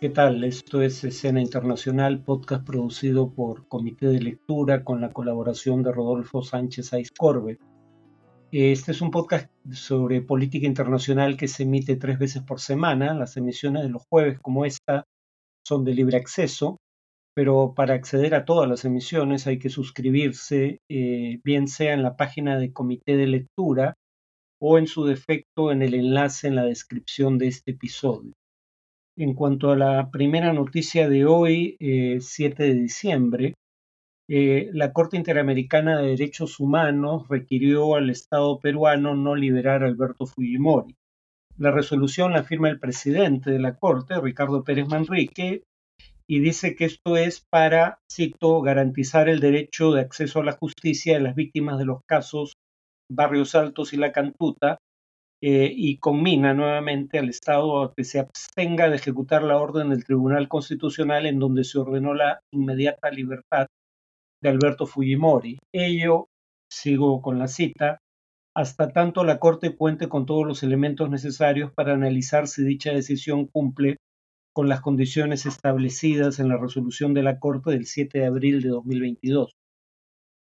¿Qué tal? Esto es Escena Internacional, podcast producido por Comité de Lectura con la colaboración de Rodolfo Sánchez Aizcorbe. Este es un podcast sobre política internacional que se emite tres veces por semana. Las emisiones de los jueves, como esta, son de libre acceso, pero para acceder a todas las emisiones hay que suscribirse, eh, bien sea en la página de Comité de Lectura o en su defecto en el enlace en la descripción de este episodio. En cuanto a la primera noticia de hoy, 7 eh, de diciembre, eh, la Corte Interamericana de Derechos Humanos requirió al Estado peruano no liberar a Alberto Fujimori. La resolución la firma el presidente de la Corte, Ricardo Pérez Manrique, y dice que esto es para, cito, garantizar el derecho de acceso a la justicia de las víctimas de los casos Barrios Altos y La Cantuta, eh, y conmina nuevamente al Estado a que se abstenga de ejecutar la orden del Tribunal Constitucional en donde se ordenó la inmediata libertad de Alberto Fujimori. Ello, sigo con la cita, hasta tanto la Corte cuente con todos los elementos necesarios para analizar si dicha decisión cumple con las condiciones establecidas en la resolución de la Corte del 7 de abril de 2022.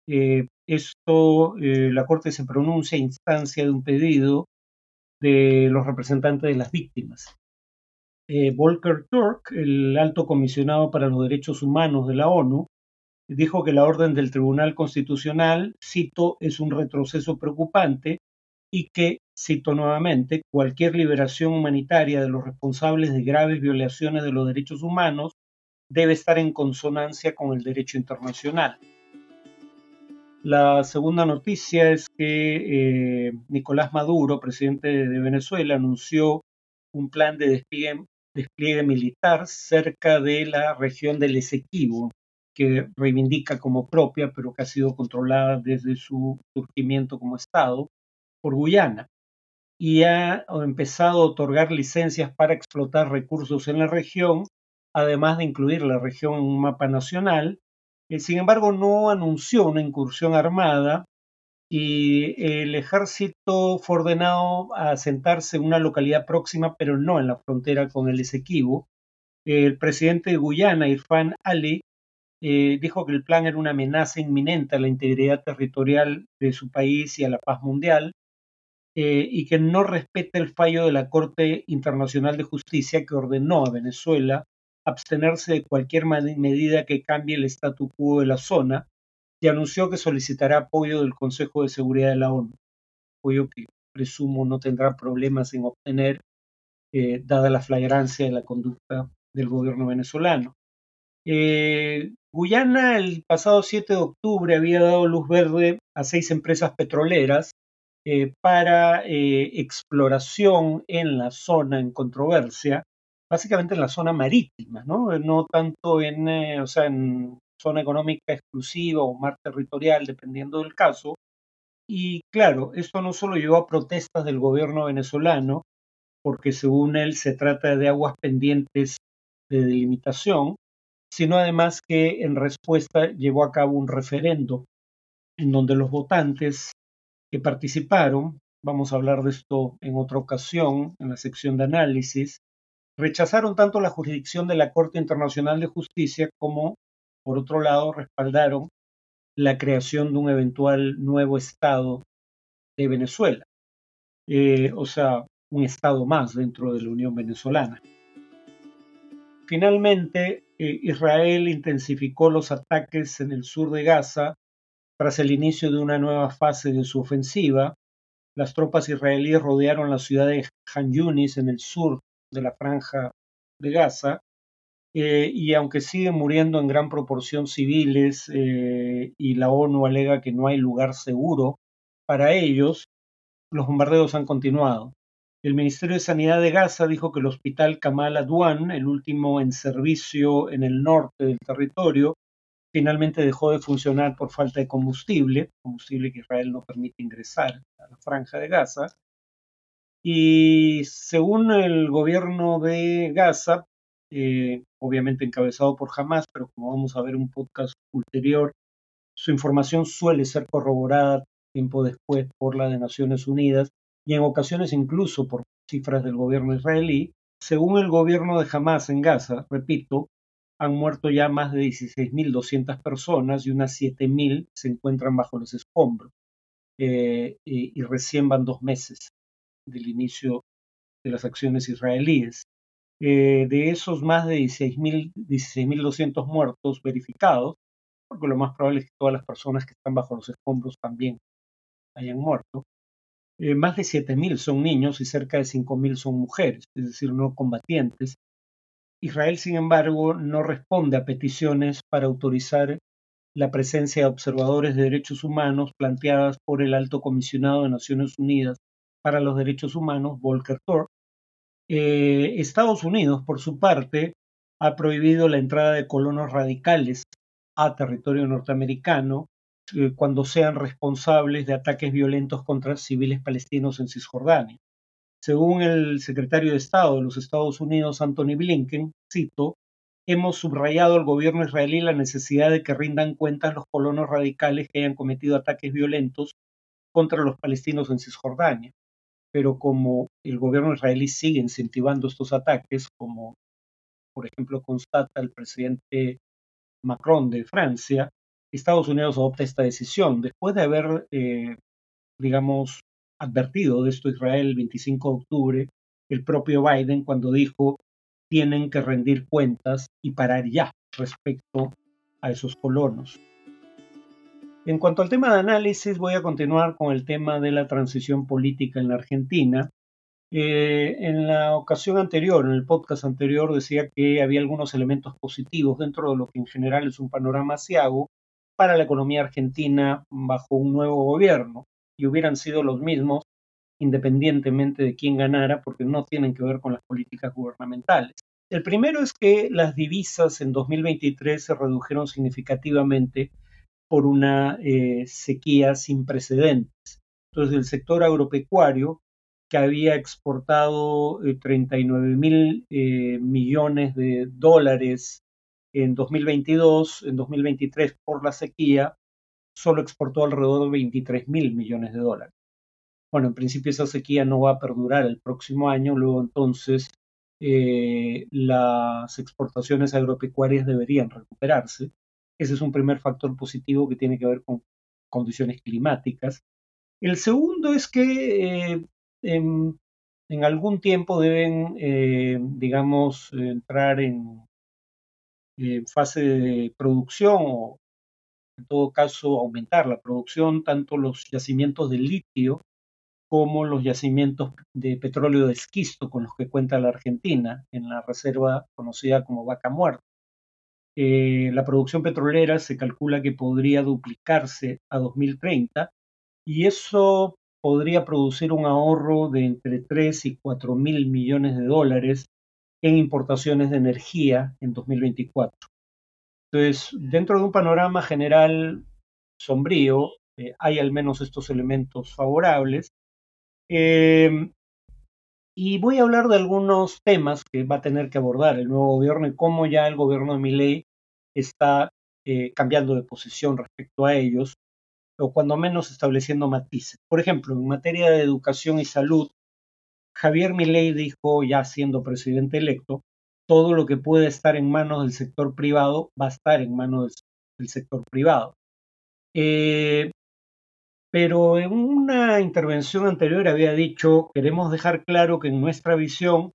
Eh, esto, eh, la Corte se pronuncia a instancia de un pedido de los representantes de las víctimas. Eh, Volker Turk, el alto comisionado para los derechos humanos de la ONU, dijo que la orden del Tribunal Constitucional, cito, es un retroceso preocupante y que, cito nuevamente, cualquier liberación humanitaria de los responsables de graves violaciones de los derechos humanos debe estar en consonancia con el derecho internacional. La segunda noticia es que eh, Nicolás Maduro, presidente de Venezuela, anunció un plan de despliegue, militar cerca de la región del Esequibo, que reivindica como propia, pero que ha sido controlada desde su surgimiento como Estado por Guyana. Y ha empezado a otorgar licencias para explotar recursos en la región, además de incluir la región en un mapa nacional sin embargo, no anunció una incursión armada y el ejército fue ordenado a asentarse en una localidad próxima, pero no en la frontera con el Esequibo. El presidente de Guyana, Irfan Ali, eh, dijo que el plan era una amenaza inminente a la integridad territorial de su país y a la paz mundial, eh, y que no respeta el fallo de la Corte Internacional de Justicia que ordenó a Venezuela abstenerse de cualquier medida que cambie el statu quo de la zona y anunció que solicitará apoyo del Consejo de Seguridad de la ONU, apoyo que presumo no tendrá problemas en obtener, eh, dada la flagrancia de la conducta del gobierno venezolano. Eh, Guyana el pasado 7 de octubre había dado luz verde a seis empresas petroleras eh, para exploración en la zona en controversia básicamente en la zona marítima, ¿no? No tanto en, eh, o sea, en zona económica exclusiva o mar territorial, dependiendo del caso. Y claro, esto no solo llevó a protestas del gobierno venezolano, porque según él se trata de aguas pendientes de delimitación, sino además que en respuesta llevó a cabo un referendo en donde los votantes que participaron, vamos a hablar de esto en otra ocasión en la sección de análisis, rechazaron tanto la jurisdicción de la Corte Internacional de Justicia como, por otro lado, respaldaron la creación de un eventual nuevo Estado de Venezuela, eh, o sea, un Estado más dentro de la Unión Venezolana. Finalmente, eh, Israel intensificó los ataques en el sur de Gaza tras el inicio de una nueva fase de su ofensiva. Las tropas israelíes rodearon la ciudad de Han Yunis en el sur de la franja de Gaza, eh, y aunque siguen muriendo en gran proporción civiles eh, y la ONU alega que no hay lugar seguro para ellos, los bombardeos han continuado. El Ministerio de Sanidad de Gaza dijo que el hospital Kamal Adwan, el último en servicio en el norte del territorio, finalmente dejó de funcionar por falta de combustible, combustible que Israel no permite ingresar a la franja de Gaza, y según el gobierno de Gaza, eh, obviamente encabezado por Hamas, pero como vamos a ver un podcast ulterior, su información suele ser corroborada tiempo después por la de Naciones Unidas y en ocasiones incluso por cifras del gobierno israelí. según el gobierno de Hamas en Gaza, repito, han muerto ya más de 16.200 personas y unas 7.000 se encuentran bajo los escombros. Eh, y, recién van dos meses del inicio de las acciones israelíes. Eh, de esos más de 16.200 muertos verificados, porque lo más probable es que todas las personas que están bajo los escombros también hayan muerto, eh, más de 7.000 son niños y cerca de 5.000 son mujeres, es decir, no combatientes. Israel, sin embargo, no responde a peticiones para autorizar la presencia de observadores de derechos humanos planteadas por el alto comisionado de Naciones Unidas para los Derechos Humanos, Volker Turk. Eh, Estados Unidos, por su parte, ha prohibido la entrada de colonos radicales a territorio norteamericano eh, cuando sean responsables de ataques violentos contra civiles palestinos en Cisjordania. Según el secretario de Estado de los Estados Unidos, Anthony Blinken, cito, hemos subrayado al gobierno israelí la necesidad de que rindan cuentas los colonos radicales que hayan cometido ataques violentos contra los palestinos en Cisjordania. Pero como el gobierno israelí sigue incentivando estos ataques, como por ejemplo constata el presidente Macron de Francia, Estados Unidos adopta esta decisión después de haber, eh, digamos, advertido de esto Israel el 25 de octubre, el propio Biden cuando dijo tienen que rendir cuentas y parar ya respecto a esos colonos. En cuanto al tema de análisis, voy a continuar con el tema de la transición política en la Argentina. Eh, en la ocasión anterior, en el podcast anterior, decía que había algunos elementos positivos dentro de lo que en general es un panorama asiago para la economía argentina bajo un nuevo gobierno y hubieran sido los mismos independientemente de quién ganara, porque no tienen que ver con las políticas gubernamentales. El primero es que las divisas en 2023 se redujeron significativamente por una eh, sequía sin precedentes. Entonces, el sector agropecuario, que había exportado 39 eh, mil eh, millones de dólares en 2022, en 2023 por la sequía, solo exportó alrededor de 23 mil millones de dólares. Bueno, en principio esa sequía no va a perdurar el próximo año, luego entonces las exportaciones agropecuarias deberían recuperarse. Ese es un primer factor positivo que tiene que ver con condiciones climáticas. El segundo es que eh, en, algún tiempo deben, eh, digamos, entrar en fase de producción o en todo caso aumentar la producción, tanto los yacimientos de litio como los yacimientos de petróleo de esquisto con los que cuenta la Argentina en la reserva conocida como Vaca Muerta. Eh, la producción petrolera se calcula que podría duplicarse a 2030 y eso podría producir un ahorro de entre 3 y 4 mil millones de dólares en importaciones de energía en 2024. Entonces, dentro de un panorama general sombrío, eh, hay al menos estos elementos favorables Em, y voy a hablar de algunos temas que va a tener que abordar el nuevo gobierno y cómo ya el gobierno de Milei está eh, cambiando de posición respecto a ellos, o cuando menos estableciendo matices. Por ejemplo, en materia de educación y salud, Javier Milei dijo, ya siendo presidente electo, todo lo que puede estar en manos del sector privado va a estar en manos del, sector privado. Eh, pero en una intervención anterior había dicho, queremos dejar claro que en nuestra visión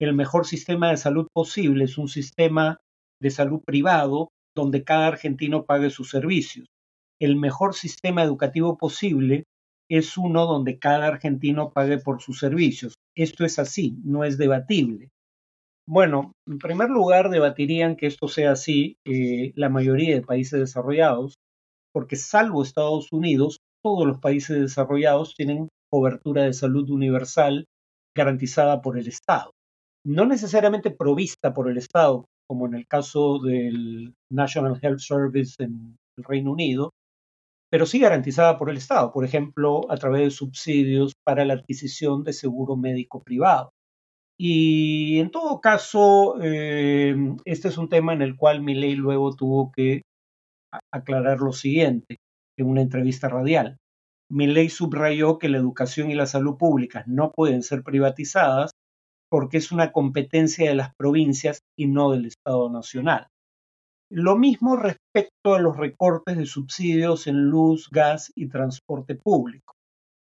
el mejor sistema de salud posible es un sistema de salud privado donde cada argentino pague sus servicios. El mejor sistema educativo posible es uno donde cada argentino pague por sus servicios. Esto es así, no es debatible. Bueno, en primer lugar, debatirían que esto sea así eh, la mayoría de países desarrollados, porque salvo Estados Unidos, todos los países desarrollados tienen cobertura de salud universal garantizada por el Estado. No necesariamente provista por el Estado, como en el caso del National Health Service en el Reino Unido, pero sí garantizada por el Estado, por ejemplo, a través de subsidios para la adquisición de seguro médico privado. Y en todo caso, eh, este es un tema en el cual mi ley luego tuvo que aclarar lo siguiente en una entrevista radial. ley subrayó que la educación y la salud públicas no pueden ser privatizadas porque es una competencia de las provincias y no del Estado Nacional. Lo mismo respecto a los recortes de subsidios en luz, gas y transporte público.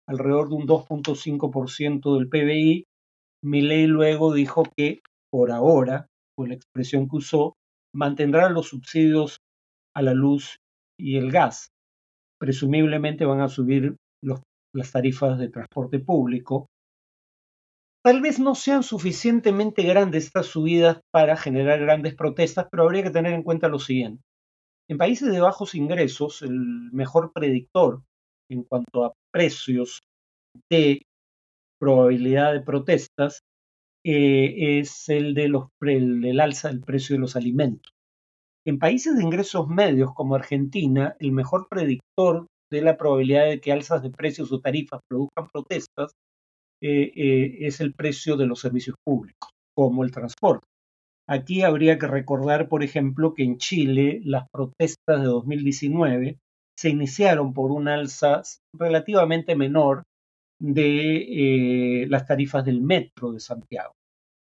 Alrededor de un 2.5% del PBI, Milei luego dijo que por ahora, fue la expresión que usó, mantendrá los subsidios a la luz y el gas. Presumiblemente van a subir las tarifas de transporte público. Tal vez no sean suficientemente grandes estas subidas para generar grandes protestas, pero habría que tener en cuenta lo siguiente. En países de bajos ingresos, el mejor predictor en cuanto a precios de probabilidad de protestas eh, es el, de del alza del precio de los alimentos. En países de ingresos medios como Argentina, el mejor predictor de la probabilidad de que alzas de precios o tarifas produzcan protestas eh, eh, es el precio de los servicios públicos, como el transporte. Aquí habría que recordar, por ejemplo, que en Chile las protestas de 2019 se iniciaron por un alza relativamente menor de eh, las tarifas del metro de Santiago.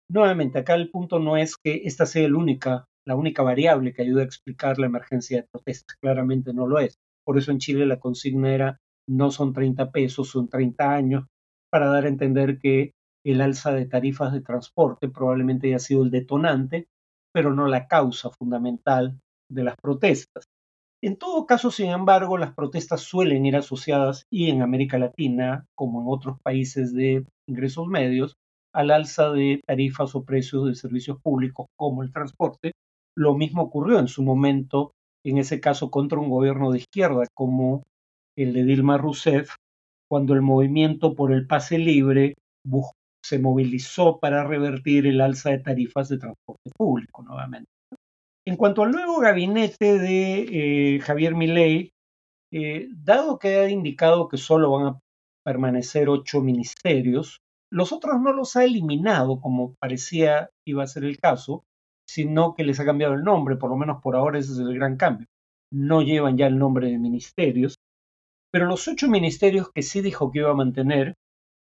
Nuevamente, acá el punto no es que esta sea la única, la única variable que ayude a explicar la emergencia de protestas, claramente no lo es. Por eso en Chile la consigna era no son 30 pesos, son 30 años, para dar a entender que el alza de tarifas de transporte probablemente haya sido el detonante, pero no la causa fundamental de las protestas. En todo caso, sin embargo, las protestas suelen ir asociadas, y en América Latina, como en otros países de ingresos medios, al alza de tarifas o precios de servicios públicos como el transporte. Lo mismo ocurrió en su momento, en ese caso, contra un gobierno de izquierda como el de Dilma Rousseff, cuando el movimiento por el pase libre se movilizó para revertir el alza de tarifas de transporte público nuevamente. En cuanto al nuevo gabinete de eh, Javier Milei, eh, dado que ha indicado que solo van a permanecer ocho ministerios, los otros no los ha eliminado, como parecía iba a ser el caso, sino que les ha cambiado el nombre, por lo menos por ahora ese es el gran cambio. No llevan ya el nombre de ministerios, pero los ocho ministerios que sí dijo que iba a mantener,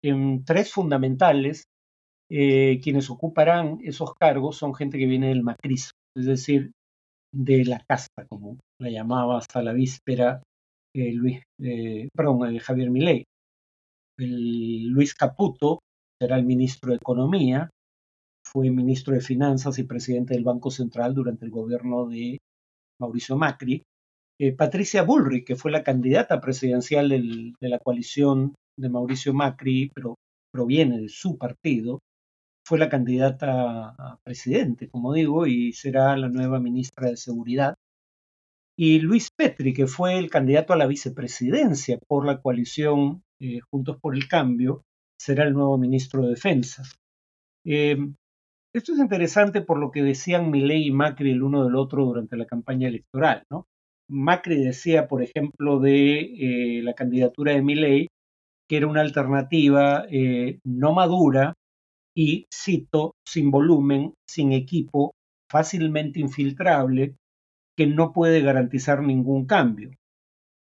en tres fundamentales, eh, quienes ocuparán esos cargos son gente que viene del macrismo es decir, de la casta, como la llamaba hasta la víspera eh, Luis, eh, perdón, eh, Javier Milei. Luis Caputo será el ministro de Economía, fue ministro de Finanzas y presidente del Banco Central durante el gobierno de Mauricio Macri. Patricia Bullrich, que fue la candidata presidencial de la coalición de Mauricio Macri, pero proviene de su partido, fue la candidata a presidente, como digo, y será la nueva ministra de Seguridad. Y Luis Petri, que fue el candidato a la vicepresidencia por la coalición eh, Juntos por el Cambio, será el nuevo ministro de Defensa. Em, esto es interesante por lo que decían Milei y Macri el uno del otro durante la campaña electoral. ¿no? Macri decía, por ejemplo, de eh, la candidatura de Milei, que era una alternativa eh, no madura, y, cito, sin volumen, sin equipo, fácilmente infiltrable, que no puede garantizar ningún cambio.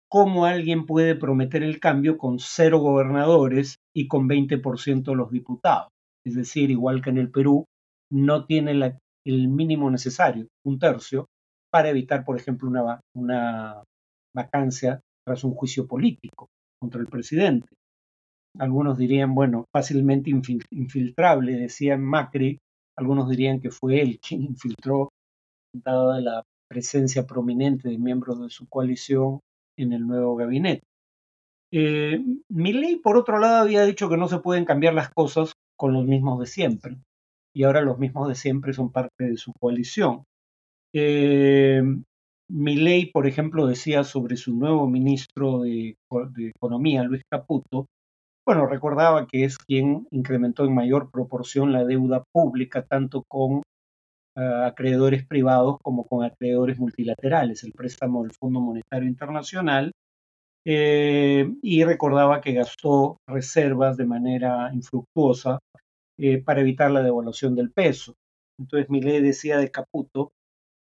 ¿Cómo alguien puede prometer el cambio con cero gobernadores y con 20% de los diputados? Es decir, igual que en el Perú, no tiene el mínimo necesario, un tercio, para evitar, por ejemplo, una, una vacancia tras un juicio político contra el presidente. Algunos dirían, bueno, fácilmente infiltrable, decía Macri. Algunos dirían que fue él quien infiltró, dada la presencia prominente de miembros de su coalición en el nuevo gabinete. Eh, Milley, por otro lado, había dicho que no se pueden cambiar las cosas con los mismos de siempre. Y ahora los mismos de siempre son parte de su coalición. Eh, Milley, por ejemplo, decía sobre su nuevo ministro de, de Economía, Luis Caputo, bueno, recordaba que es quien incrementó en mayor proporción la deuda pública, tanto con ah, acreedores privados como con acreedores multilaterales, el préstamo del Fondo Monetario Internacional, eh, y recordaba que gastó reservas de manera infructuosa eh, para evitar la devaluación del peso. Entonces Milei decía de Caputo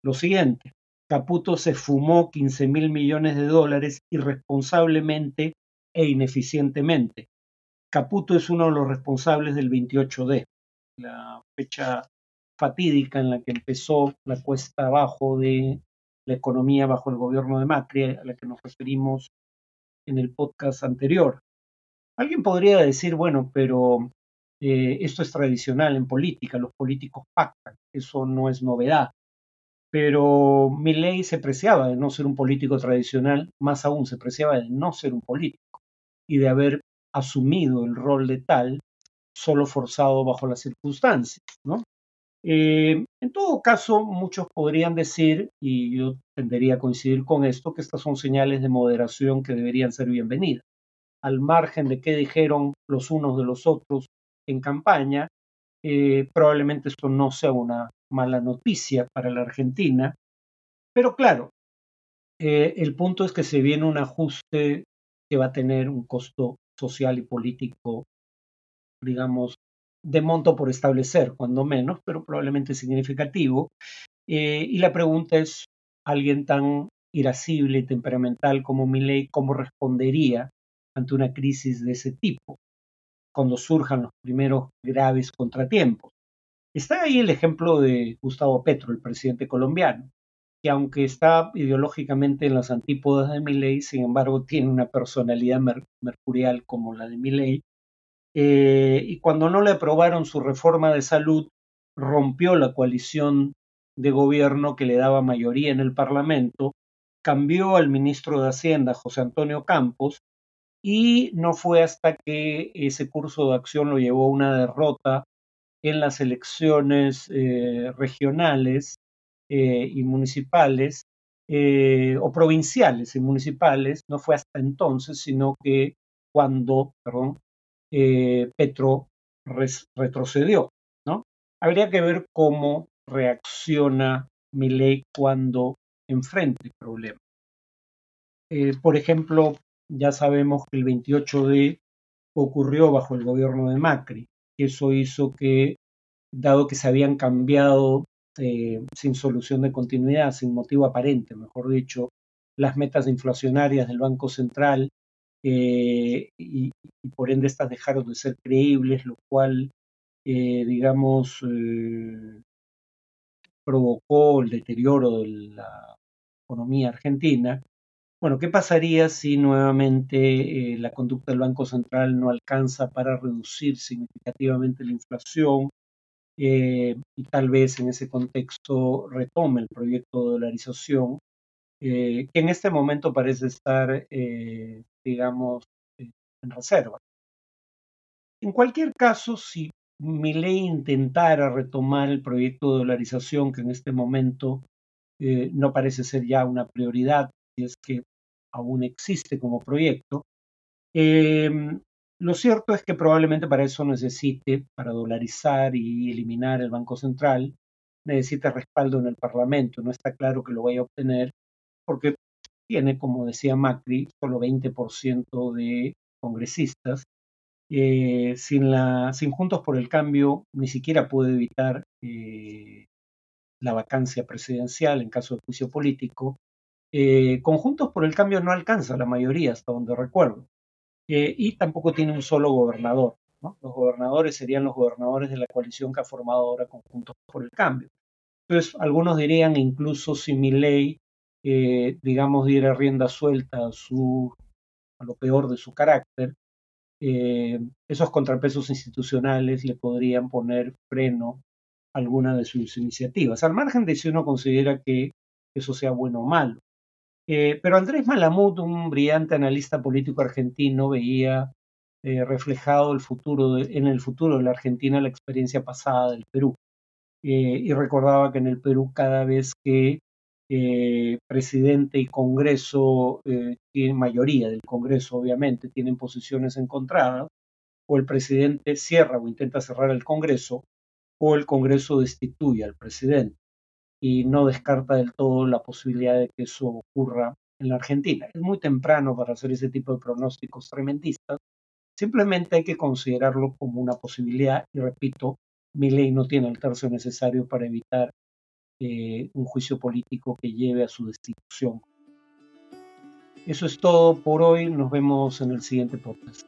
lo siguiente, Caputo se fumó 15 mil millones de dólares irresponsablemente e ineficientemente. Caputo es uno de los responsables del 28D. la fecha fatídica en la que empezó la cuesta abajo de la economía bajo el gobierno de Macri, a la que nos referimos en el podcast anterior. Alguien podría decir, bueno, pero eh, esto es tradicional en política, los políticos pactan, eso no es novedad. Pero Milley se preciaba de no ser un político tradicional, más aún se preciaba de no ser un político y de haber asumido el rol de tal solo forzado bajo las circunstancias, ¿no? Eh, en todo caso, muchos podrían decir, y yo tendería a coincidir con esto, que estas son señales de moderación que deberían ser bienvenidas. Al margen de qué dijeron los unos de los otros en campaña, eh, probablemente esto no sea una mala noticia para la Argentina, pero claro, eh, el punto es que se viene un ajuste que va a tener un costo social y político, digamos, de monto por establecer, cuando menos, pero probablemente significativo. Eh, y la pregunta es, ¿alguien tan irascible y temperamental como Milley, cómo respondería ante una crisis de ese tipo, cuando surjan los primeros graves contratiempos? Está ahí el ejemplo de Gustavo Petro, el presidente colombiano, que aunque está ideológicamente en las antípodas de Milley, sin embargo tiene una personalidad mercurial como la de Milley, eh, y cuando no le aprobaron su reforma de salud, rompió la coalición de gobierno que le daba mayoría en el Parlamento, cambió al ministro de Hacienda, José Antonio Campos, y no fue hasta que ese curso de acción lo llevó a una derrota en las elecciones eh, regionales eh, y municipales, o provinciales y municipales, no fue hasta entonces, sino que cuando, eh, Petro retrocedió. ¿no? Habría que ver cómo reacciona Milei cuando enfrente el problema. Eh, por ejemplo, ya sabemos que el 28 de ocurrió bajo el gobierno de Macri. Eso hizo que, dado que se habían cambiado eh, sin solución de continuidad, sin motivo aparente, mejor dicho, las metas inflacionarias del Banco Central eh, y, por ende estas dejaron de ser creíbles, lo cual, eh, digamos, provocó el deterioro de la economía argentina. Bueno, ¿qué pasaría si nuevamente la conducta del Banco Central no alcanza para reducir significativamente la inflación y tal vez en ese contexto retome el proyecto de dolarización que en este momento parece estar digamos, eh, en reserva. En cualquier caso, si ley intentara retomar el proyecto de dolarización, que en este momento eh, no parece ser ya una prioridad, es que aún existe como proyecto, em, lo cierto es que probablemente para eso necesite, para dolarizar y eliminar el Banco Central, necesita respaldo en el Parlamento. No está claro que lo vaya a obtener porque tiene, como decía Macri, solo 20% de congresistas. Eh, sin, la, sin Juntos por el Cambio ni siquiera puede evitar eh, la vacancia presidencial en caso de juicio político. Eh, con Juntos por el Cambio no alcanza la mayoría, hasta donde recuerdo. y tampoco tiene un solo gobernador. Los gobernadores serían los gobernadores de la coalición que ha formado ahora con Juntos por el Cambio. Entonces, algunos dirían incluso si mi ley eh, digamos, diera rienda suelta a, su, a lo peor de su carácter, eh, esos contrapesos institucionales le podrían poner freno a alguna de sus iniciativas, al margen de si uno considera que eso sea bueno o malo. Eh, pero Andrés Malamud, un brillante analista político argentino, veía reflejado el futuro en el futuro de la Argentina la experiencia pasada del Perú. y recordaba que en el Perú cada vez que eh, presidente y Congreso eh, tienen mayoría del Congreso, obviamente, tienen posiciones encontradas, o el presidente cierra o intenta cerrar el Congreso, o el Congreso destituye al presidente y no descarta del todo la posibilidad de que eso ocurra en la Argentina. Es muy temprano para hacer ese tipo de pronósticos tremendistas. Simplemente hay que considerarlo como una posibilidad y repito, mi ley no tiene el tercio necesario para evitar eh, un juicio político que lleve a su destitución. Eso es todo por hoy. Nos vemos en el siguiente podcast.